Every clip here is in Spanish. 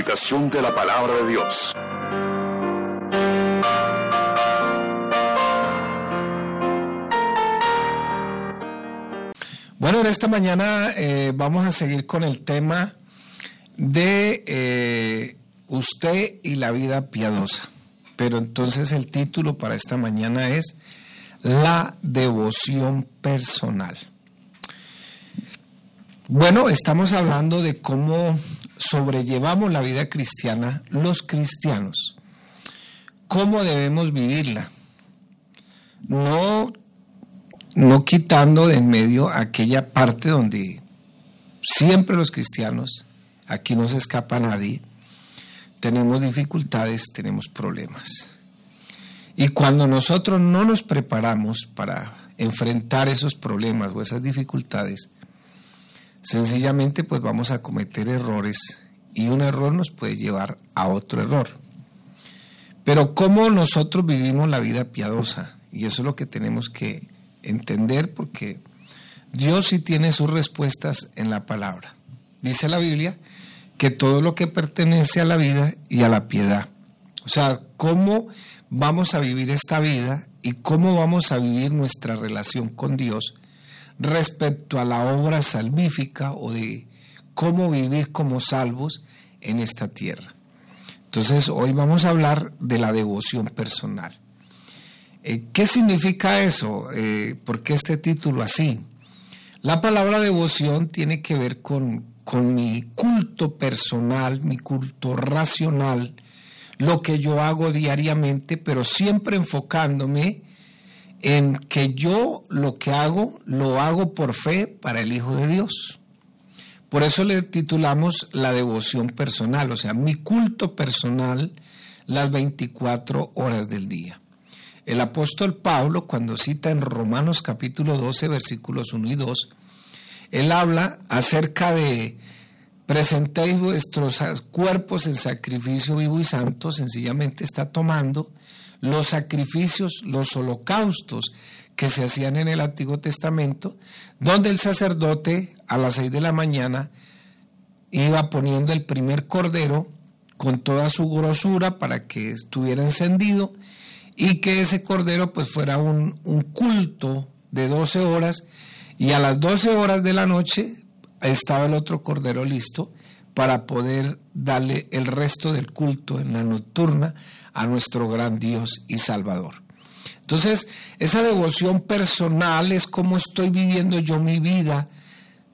De la palabra de Dios. Bueno, en esta mañana eh, vamos a seguir con el tema de eh, usted y la vida piadosa. Pero entonces el título para esta mañana es La devoción personal. Bueno, estamos hablando de cómo sobrellevamos la vida cristiana los cristianos, cómo debemos vivirla, no, no quitando de en medio aquella parte donde siempre los cristianos, aquí no se escapa nadie, tenemos dificultades, tenemos problemas. Y cuando nosotros no nos preparamos para enfrentar esos problemas o esas dificultades, sencillamente pues vamos a cometer errores y un error nos puede llevar a otro error. Pero cómo nosotros vivimos la vida piadosa, y eso es lo que tenemos que entender porque Dios sí tiene sus respuestas en la palabra. Dice la Biblia que todo lo que pertenece a la vida y a la piedad. O sea, cómo vamos a vivir esta vida y cómo vamos a vivir nuestra relación con Dios respecto a la obra salvífica o de cómo vivir como salvos en esta tierra. Entonces, hoy vamos a hablar de la devoción personal. Eh, ¿Qué significa eso? Eh, ¿Por qué este título así? La palabra devoción tiene que ver con, con mi culto personal, mi culto racional, lo que yo hago diariamente, pero siempre enfocándome en que yo lo que hago lo hago por fe para el Hijo de Dios. Por eso le titulamos la devoción personal, o sea, mi culto personal las 24 horas del día. El apóstol Pablo, cuando cita en Romanos capítulo 12, versículos 1 y 2, él habla acerca de presentéis vuestros cuerpos en sacrificio vivo y santo, sencillamente está tomando los sacrificios, los holocaustos que se hacían en el Antiguo Testamento, donde el sacerdote a las seis de la mañana iba poniendo el primer cordero con toda su grosura para que estuviera encendido y que ese cordero pues fuera un, un culto de 12 horas. Y a las 12 horas de la noche estaba el otro cordero listo para poder darle el resto del culto en la nocturna a nuestro gran Dios y Salvador. Entonces, esa devoción personal es como estoy viviendo yo mi vida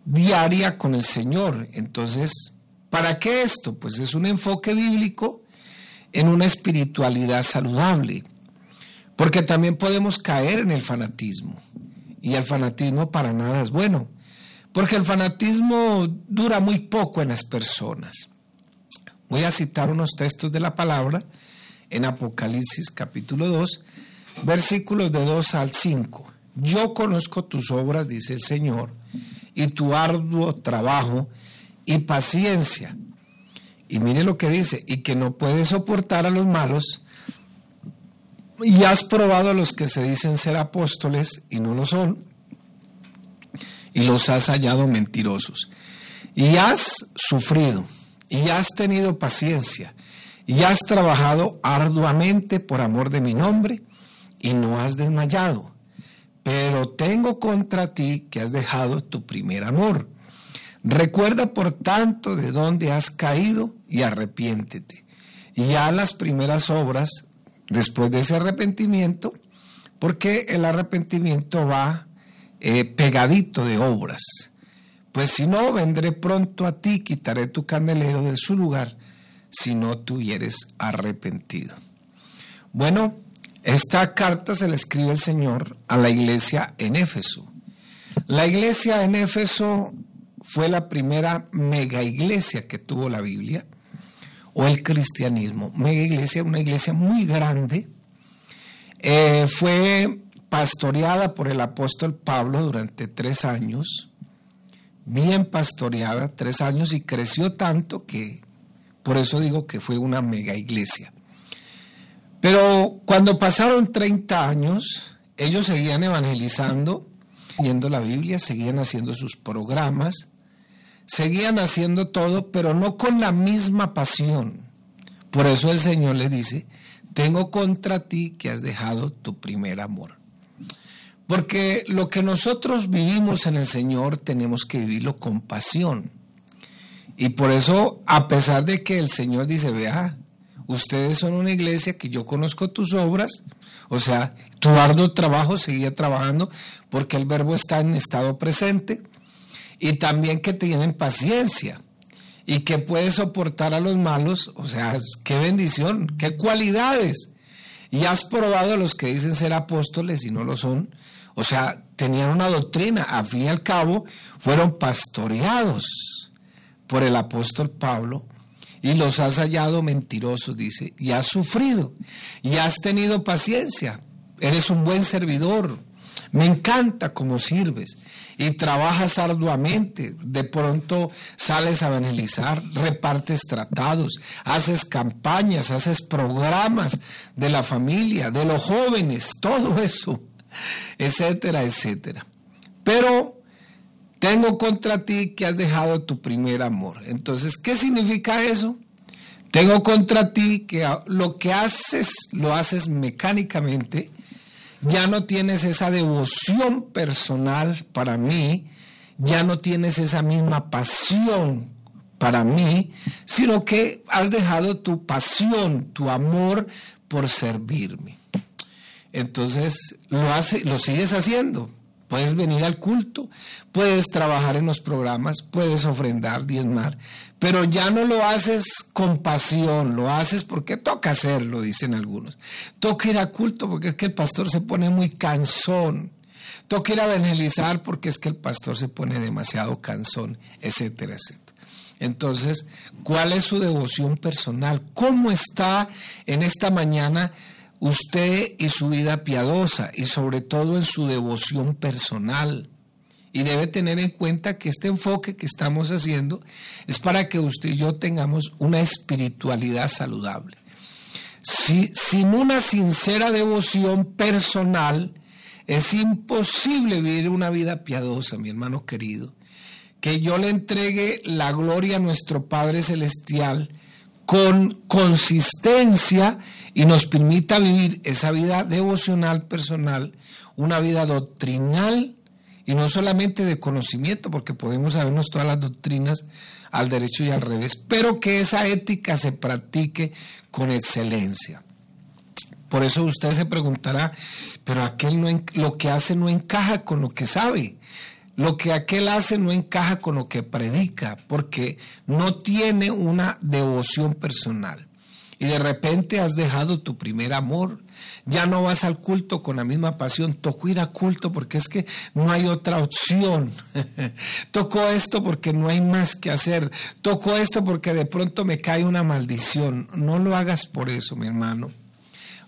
diaria con el Señor. Entonces, ¿para qué esto? Pues es un enfoque bíblico en una espiritualidad saludable, porque también podemos caer en el fanatismo, y el fanatismo para nada es bueno, porque el fanatismo dura muy poco en las personas. Voy a citar unos textos de la palabra en Apocalipsis capítulo 2, versículos de 2 al 5. Yo conozco tus obras, dice el Señor, y tu arduo trabajo y paciencia. Y mire lo que dice, y que no puedes soportar a los malos, y has probado a los que se dicen ser apóstoles y no lo son, y los has hallado mentirosos. Y has sufrido, y has tenido paciencia, y has trabajado arduamente por amor de mi nombre y no has desmayado. Pero tengo contra ti que has dejado tu primer amor. Recuerda por tanto de dónde has caído y arrepiéntete. Y ya las primeras obras, después de ese arrepentimiento, porque el arrepentimiento va eh, pegadito de obras. Pues si no, vendré pronto a ti, quitaré tu candelero de su lugar si no tuvieres arrepentido. Bueno, esta carta se la escribe el Señor a la iglesia en Éfeso. La iglesia en Éfeso fue la primera mega iglesia que tuvo la Biblia o el cristianismo. Mega iglesia, una iglesia muy grande. Eh, fue pastoreada por el apóstol Pablo durante tres años, bien pastoreada, tres años, y creció tanto que por eso digo que fue una mega iglesia. Pero cuando pasaron 30 años, ellos seguían evangelizando, leyendo la Biblia, seguían haciendo sus programas, seguían haciendo todo, pero no con la misma pasión. Por eso el Señor le dice, tengo contra ti que has dejado tu primer amor. Porque lo que nosotros vivimos en el Señor tenemos que vivirlo con pasión. Y por eso, a pesar de que el Señor dice, vea, ustedes son una iglesia que yo conozco tus obras, o sea, tu arduo trabajo seguía trabajando porque el verbo está en estado presente y también que tienen paciencia y que puedes soportar a los malos, o sea, qué bendición, qué cualidades. Y has probado a los que dicen ser apóstoles y no lo son, o sea, tenían una doctrina, a fin y al cabo fueron pastoreados por el apóstol Pablo y los has hallado mentirosos, dice, y has sufrido y has tenido paciencia, eres un buen servidor, me encanta cómo sirves y trabajas arduamente. De pronto sales a evangelizar, repartes tratados, haces campañas, haces programas de la familia, de los jóvenes, todo eso, etcétera, etcétera. Pero tengo contra ti que has dejado tu primer amor. Entonces, ¿qué significa eso? Tengo contra ti que lo que haces lo haces mecánicamente ya no tienes esa devoción personal para mí, ya no tienes esa misma pasión para mí, sino que has dejado tu pasión, tu amor por servirme. Entonces lo, hace, lo sigues haciendo, Puedes venir al culto, puedes trabajar en los programas, puedes ofrendar, diezmar, pero ya no lo haces con pasión, lo haces porque toca hacerlo, dicen algunos. Toca ir al culto porque es que el pastor se pone muy cansón. Toca ir a evangelizar porque es que el pastor se pone demasiado cansón, etcétera, etcétera. Entonces, ¿cuál es su devoción personal? ¿Cómo está en esta mañana? Usted y su vida piadosa y sobre todo en su devoción personal. Y debe tener en cuenta que este enfoque que estamos haciendo es para que usted y yo tengamos una espiritualidad saludable. Si, sin una sincera devoción personal, es imposible vivir una vida piadosa, mi hermano querido. Que yo le entregue la gloria a nuestro Padre Celestial con consistencia y nos permita vivir esa vida devocional personal, una vida doctrinal y no solamente de conocimiento, porque podemos sabernos todas las doctrinas al derecho y al revés, pero que esa ética se practique con excelencia. Por eso usted se preguntará, pero aquel no, lo que hace no encaja con lo que sabe. Lo que aquel hace no encaja con lo que predica, porque no tiene una devoción personal y de repente has dejado tu primer amor. Ya no vas al culto con la misma pasión. Tocó ir a culto porque es que no hay otra opción. Tocó esto porque no hay más que hacer. Tocó esto porque de pronto me cae una maldición. No lo hagas por eso, mi hermano.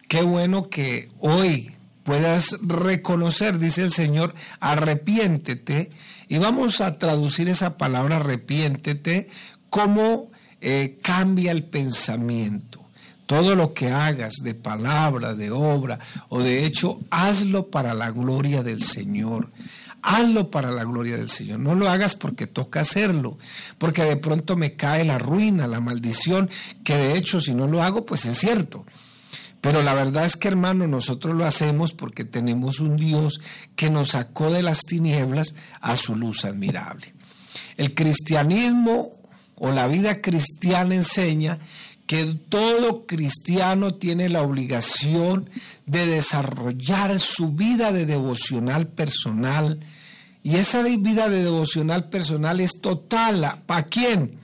Qué bueno que hoy puedas reconocer, dice el Señor, arrepiéntete. Y vamos a traducir esa palabra arrepiéntete como eh, cambia el pensamiento. Todo lo que hagas de palabra, de obra o de hecho, hazlo para la gloria del Señor. Hazlo para la gloria del Señor. No lo hagas porque toca hacerlo, porque de pronto me cae la ruina, la maldición, que de hecho si no lo hago, pues es cierto. Pero la verdad es que hermano, nosotros lo hacemos porque tenemos un Dios que nos sacó de las tinieblas a su luz admirable. El cristianismo o la vida cristiana enseña que todo cristiano tiene la obligación de desarrollar su vida de devocional personal. Y esa vida de devocional personal es total. ¿Para quién?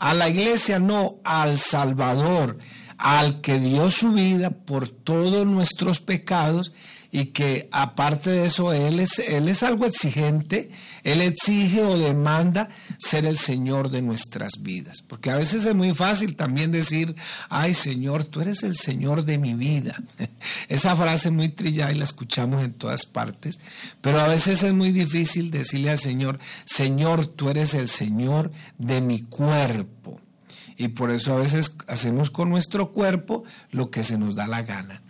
A la iglesia, no, al Salvador, al que dio su vida por todos nuestros pecados y que aparte de eso, él es, él es algo exigente, Él exige o demanda ser el Señor de nuestras vidas. Porque a veces es muy fácil también decir, ay Señor, tú eres el Señor de mi vida. Esa frase muy trillada y la escuchamos en todas partes, pero a veces es muy difícil decirle al Señor, Señor, tú eres el Señor de mi cuerpo. Y por eso a veces hacemos con nuestro cuerpo lo que se nos da la gana.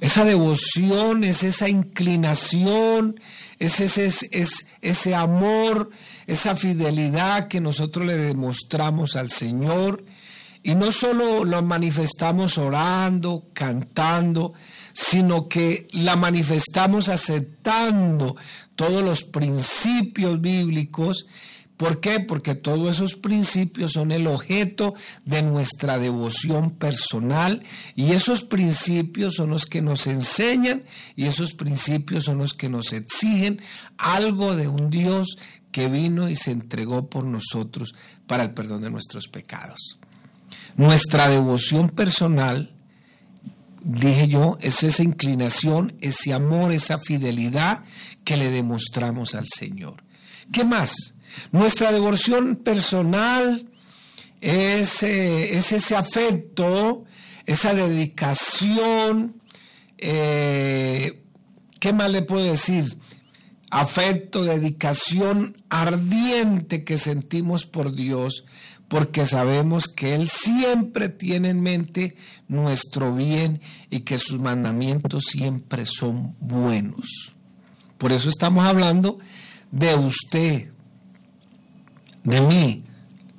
Esa devoción es esa inclinación, es ese, es ese amor, esa fidelidad que nosotros le demostramos al Señor. Y no solo lo manifestamos orando, cantando, sino que la manifestamos aceptando todos los principios bíblicos ¿Por qué? Porque todos esos principios son el objeto de nuestra devoción personal y esos principios son los que nos enseñan y esos principios son los que nos exigen algo de un Dios que vino y se entregó por nosotros para el perdón de nuestros pecados. Nuestra devoción personal, dije yo, es esa inclinación, ese amor, esa fidelidad que le demostramos al Señor. ¿Qué más? Nuestra devoción personal es, ese afecto, esa dedicación, eh, ¿qué más le puedo decir? Afecto, dedicación ardiente que sentimos por Dios, porque sabemos que Él siempre tiene en mente nuestro bien y que sus mandamientos siempre son buenos. Por eso estamos hablando de usted, de mí,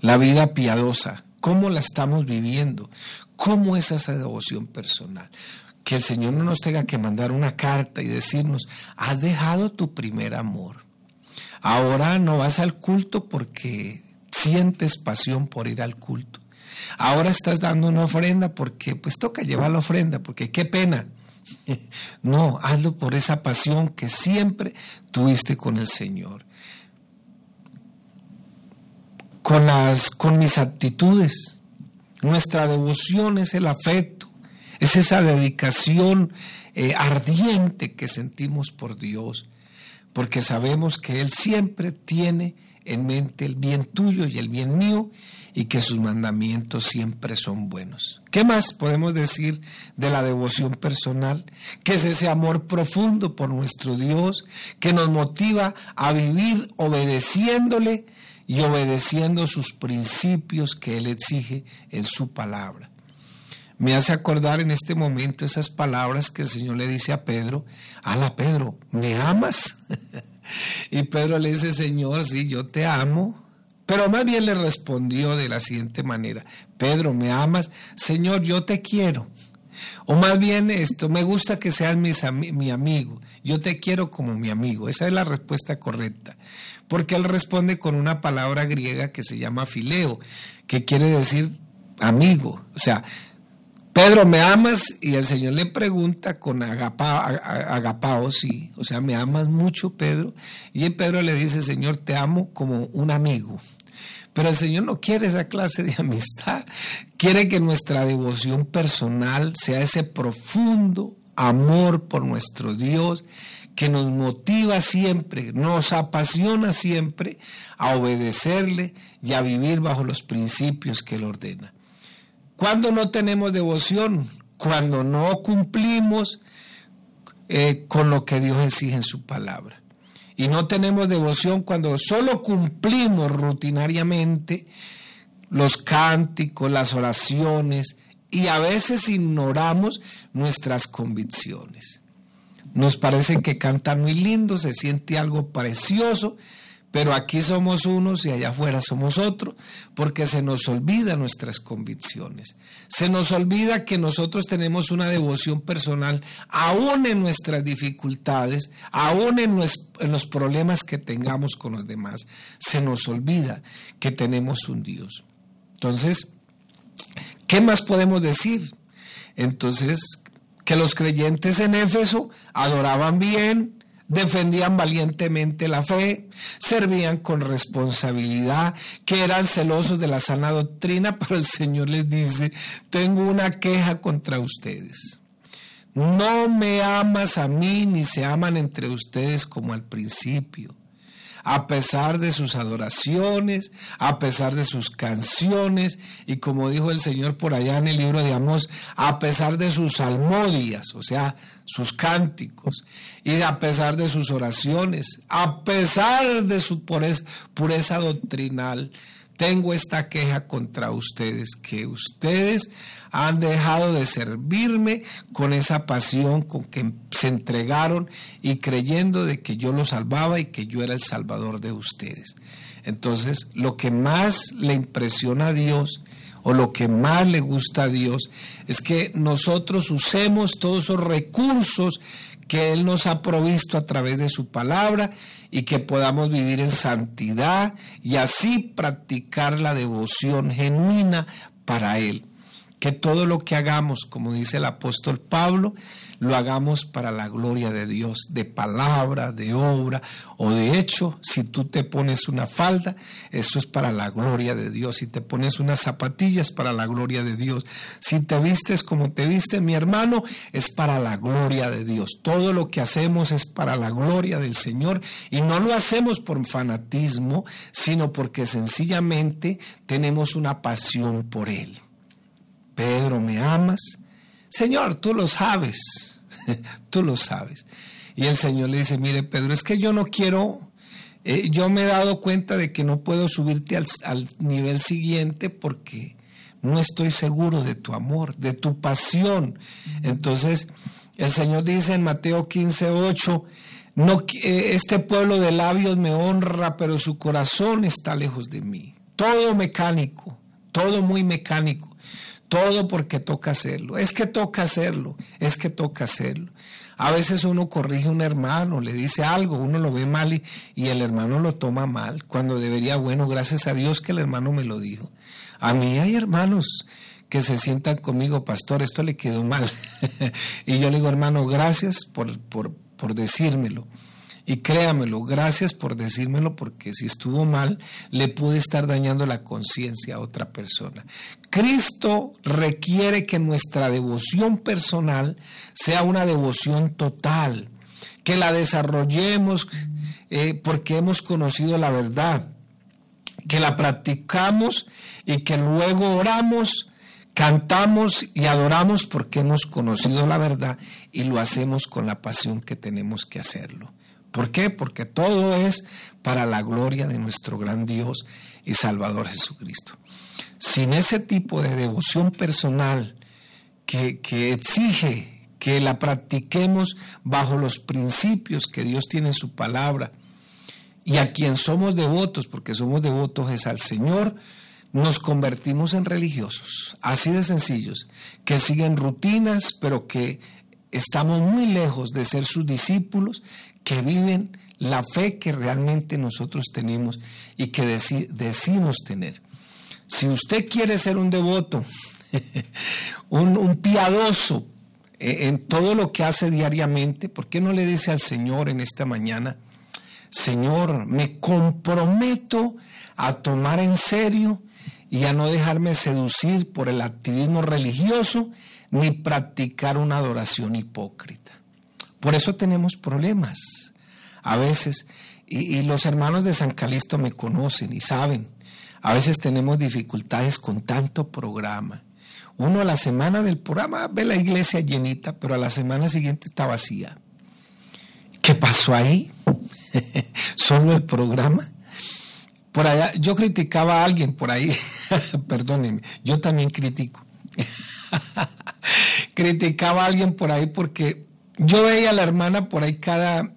la vida piadosa, cómo la estamos viviendo, cómo es esa devoción personal. Que el Señor no nos tenga que mandar una carta y decirnos, has dejado tu primer amor. Ahora no vas al culto porque sientes pasión por ir al culto. Ahora estás dando una ofrenda porque pues toca llevar la ofrenda, porque qué pena. No, hazlo por esa pasión que siempre tuviste con el Señor con, las, con mis actitudes. Nuestra devoción es el afecto, es esa dedicación eh, ardiente que sentimos por Dios, porque sabemos que Él siempre tiene en mente el bien tuyo y el bien mío y que sus mandamientos siempre son buenos. ¿Qué más podemos decir de la devoción personal? Que es ese amor profundo por nuestro Dios que nos motiva a vivir obedeciéndole y obedeciendo sus principios que Él exige en su palabra. Me hace acordar en este momento esas palabras que el Señor le dice a Pedro, ala Pedro, ¿me amas? y Pedro le dice, Señor, sí, yo te amo. Pero más bien le respondió de la siguiente manera, Pedro, ¿me amas? Señor, yo te quiero. O más bien esto, me gusta que seas mi amigo. Yo te quiero como mi amigo. Esa es la respuesta correcta porque él responde con una palabra griega que se llama fileo, que quiere decir amigo. O sea, Pedro, ¿me amas? Y el Señor le pregunta con agapao, sí, o sea, ¿me amas mucho, Pedro? Y Pedro le dice, Señor, te amo como un amigo. Pero el Señor no quiere esa clase de amistad, quiere que nuestra devoción personal sea ese profundo amor por nuestro Dios que nos motiva siempre, nos apasiona siempre a obedecerle y a vivir bajo los principios que Él ordena. Cuando no tenemos devoción, cuando no cumplimos eh, con lo que Dios exige en su palabra. Y no tenemos devoción cuando solo cumplimos rutinariamente los cánticos, las oraciones y a veces ignoramos nuestras convicciones. Nos parece que cantan muy lindo, se siente algo precioso, pero aquí somos unos y allá afuera somos otros, porque se nos olvida nuestras convicciones. Se nos olvida que nosotros tenemos una devoción personal, aún en nuestras dificultades, aún en, en los problemas que tengamos con los demás. Se nos olvida que tenemos un Dios. Entonces, ¿qué más podemos decir? Entonces, que los creyentes en Éfeso adoraban bien, defendían valientemente la fe, servían con responsabilidad, que eran celosos de la sana doctrina, pero el Señor les dice, tengo una queja contra ustedes. No me amas a mí ni se aman entre ustedes como al principio a pesar de sus adoraciones, a pesar de sus canciones, y como dijo el Señor por allá en el libro de Amós, a pesar de sus salmodias, o sea, sus cánticos, y a pesar de sus oraciones, a pesar de su pureza, doctrinal, tengo esta queja contra ustedes, que ustedes han dejado de servirme con esa pasión con que se entregaron y creyendo de que yo los salvaba y que yo era el salvador de ustedes. Entonces, lo que más le impresiona a Dios o lo que más le gusta a Dios es que nosotros usemos todos esos recursos que Él nos ha provisto a través de su palabra y que podamos vivir en santidad y así practicar la devoción genuina para Él que todo lo que hagamos, como dice el apóstol Pablo, lo hagamos para la gloria de Dios, de palabra, de obra o de hecho, si tú te pones una falda, eso es para la gloria de Dios, si te pones unas zapatillas para la gloria de Dios, si te vistes como te viste mi hermano, es para la gloria de Dios. Todo lo que hacemos es para la gloria del Señor y no lo hacemos por fanatismo, sino porque sencillamente tenemos una pasión por Él. Pedro, ¿me amas? Señor, tú lo sabes, tú lo sabes. Y el Señor le dice, mire Pedro, es que yo no quiero, eh, yo me he dado cuenta de que no puedo subirte al, al nivel siguiente porque no estoy seguro de tu amor, de tu pasión. Entonces, el Señor dice en Mateo 15, 8, no, eh, este pueblo de labios me honra, pero su corazón está lejos de mí. Todo mecánico, todo muy mecánico. Todo porque toca hacerlo. Es que toca hacerlo, es que toca hacerlo. A veces uno corrige a un hermano, le dice algo, uno lo ve mal y, el hermano lo toma mal, cuando debería, bueno, gracias a Dios que el hermano me lo dijo. A mí hay hermanos que se sientan conmigo, pastor, esto le quedó mal. y yo le digo, hermano, gracias por, por, por decírmelo. Y créamelo, gracias por decírmelo porque si estuvo mal, le pude estar dañando la conciencia a otra persona. Cristo requiere que nuestra devoción personal sea una devoción total, que la desarrollemos eh, porque hemos conocido la verdad, que la practicamos y que luego oramos, cantamos y adoramos porque hemos conocido la verdad y lo hacemos con la pasión que tenemos que hacerlo. ¿Por qué? Porque todo es para la gloria de nuestro gran Dios y Salvador Jesucristo. Sin ese tipo de devoción personal que, que exige que la practiquemos bajo los principios que Dios tiene en su palabra y a quien somos devotos, porque somos devotos es al Señor, nos convertimos en religiosos, así de sencillos, que siguen rutinas, pero que estamos muy lejos de ser sus discípulos, que viven la fe que realmente nosotros tenemos y que decimos tener. Si usted quiere ser un devoto, un, piadoso eh, en todo lo que hace diariamente, ¿por qué no le dice al Señor en esta mañana, Señor, me comprometo a tomar en serio y a no dejarme seducir por el activismo religioso ni practicar una adoración hipócrita? Por eso tenemos problemas a veces. Y, los hermanos de San Calisto me conocen y saben. A veces tenemos dificultades con tanto programa. Uno a la semana del programa ve la iglesia llenita, pero a la semana siguiente está vacía. ¿Qué pasó ahí? ¿Solo el programa? Por allá, yo criticaba a alguien por ahí, perdónenme, yo también critico. criticaba a alguien por ahí porque yo veía a la hermana por ahí cada...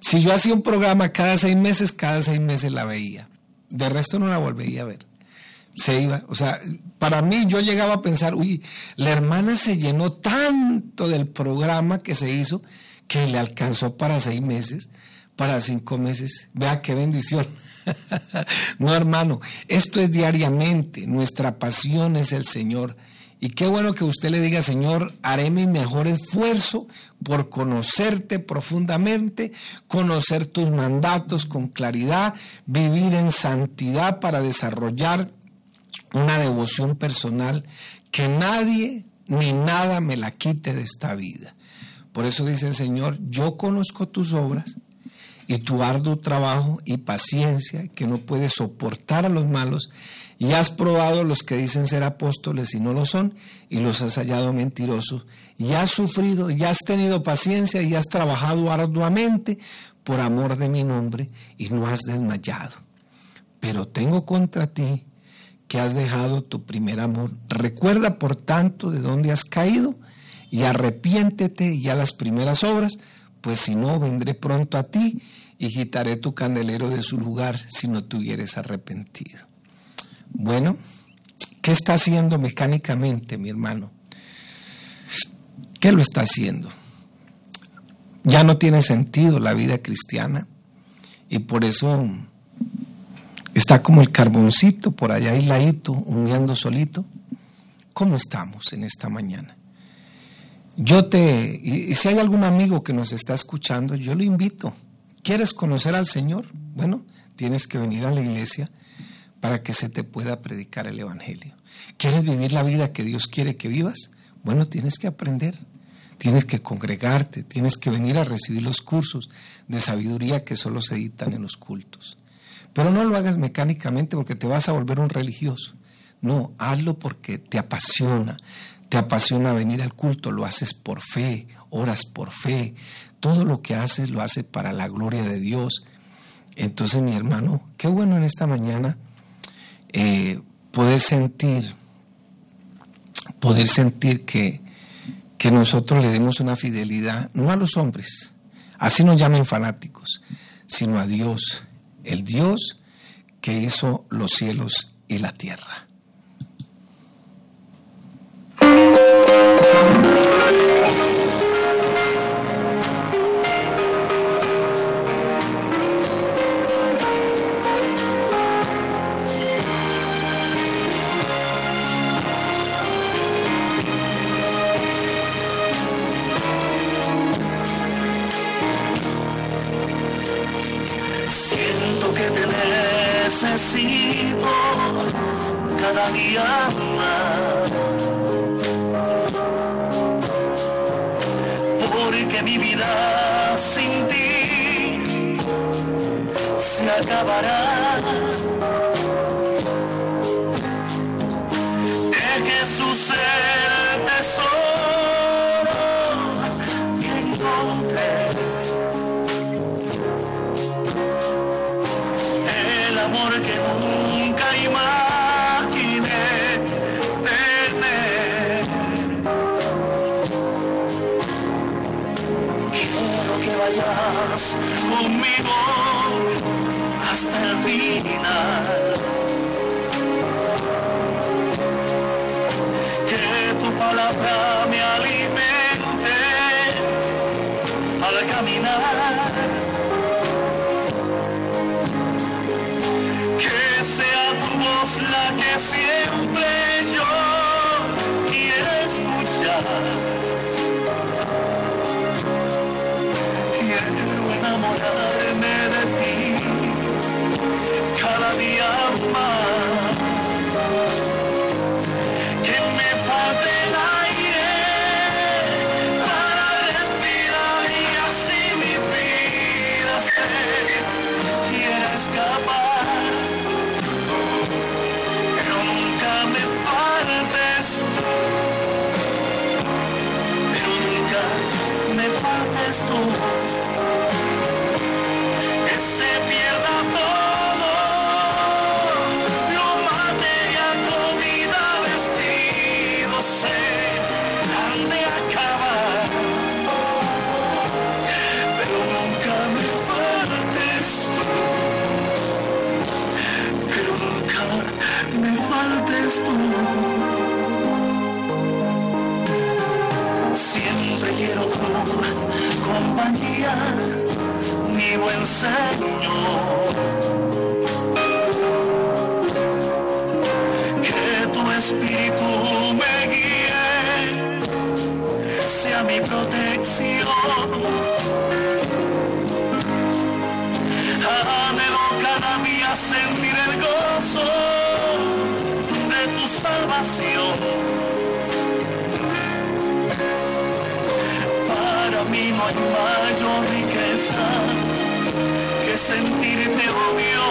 Si yo hacía un programa cada seis meses, cada seis meses la veía. De resto no la volvería a ver. Se iba. O sea, para mí yo llegaba a pensar, uy, la hermana se llenó tanto del programa que se hizo que le alcanzó para seis meses, para cinco meses. Vea qué bendición. no, hermano, esto es diariamente. Nuestra pasión es el Señor. Y qué bueno que usted le diga, Señor, haré mi mejor esfuerzo por conocerte profundamente, conocer tus mandatos con claridad, vivir en santidad para desarrollar una devoción personal que nadie ni nada me la quite de esta vida. Por eso dice el Señor, yo conozco tus obras y tu arduo trabajo y paciencia, que no puedes soportar a los malos y has probado los que dicen ser apóstoles y no lo son, y los has hallado mentirosos, y has sufrido, y has tenido paciencia, y has trabajado arduamente por amor de mi nombre, y no has desmayado. pero tengo contra ti que has dejado tu primer amor. Recuerda, por tanto, de dónde has caído y arrepiéntete ya las primeras obras, pues si no, vendré pronto a ti y quitaré tu candelero de su lugar si no te hubieres arrepentido. Bueno, ¿qué está haciendo mecánicamente, mi hermano? ¿Qué lo está haciendo? Ya no tiene sentido la vida cristiana y por eso está como el carboncito por allá aisladito, humeando solito. ¿Cómo estamos en esta mañana? Yo te, y si hay algún amigo que nos está escuchando, yo lo invito ¿Quieres conocer al Señor? Bueno, tienes que venir a la iglesia para que se te pueda predicar el Evangelio. ¿Quieres vivir la vida que Dios quiere que vivas? Bueno, tienes que aprender, tienes que congregarte, tienes que venir a recibir los cursos de sabiduría que solo se editan en los cultos. Pero no lo hagas mecánicamente porque te vas a volver un religioso. No, hazlo porque te apasiona, te apasiona venir al culto, lo haces por fe, oras por fe, todo lo que haces lo hace para la gloria de Dios. Entonces, mi hermano, qué bueno en esta mañana eh, poder sentir, poder sentir que, que nosotros le demos una fidelidad, no a los hombres, así nos llamen fanáticos, sino a Dios, el Dios que hizo los cielos y la tierra. necesito cada día más. Porque mi vida sin ti se acabará. Father. love is compañía, mi buen Señor. Que tu espíritu me guíe, sea mi protección. Anhelo cada día sentir el gozo de tu salvación. mayor riqueza que sentirte odio.